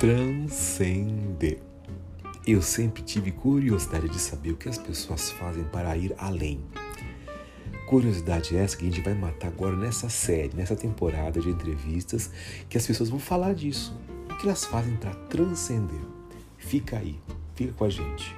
transcender. Eu sempre tive curiosidade de saber o que as pessoas fazem para ir além. Curiosidade essa que a gente vai matar agora nessa série, nessa temporada de entrevistas, que as pessoas vão falar disso. O que elas fazem para transcender. Fica aí, fica com a gente.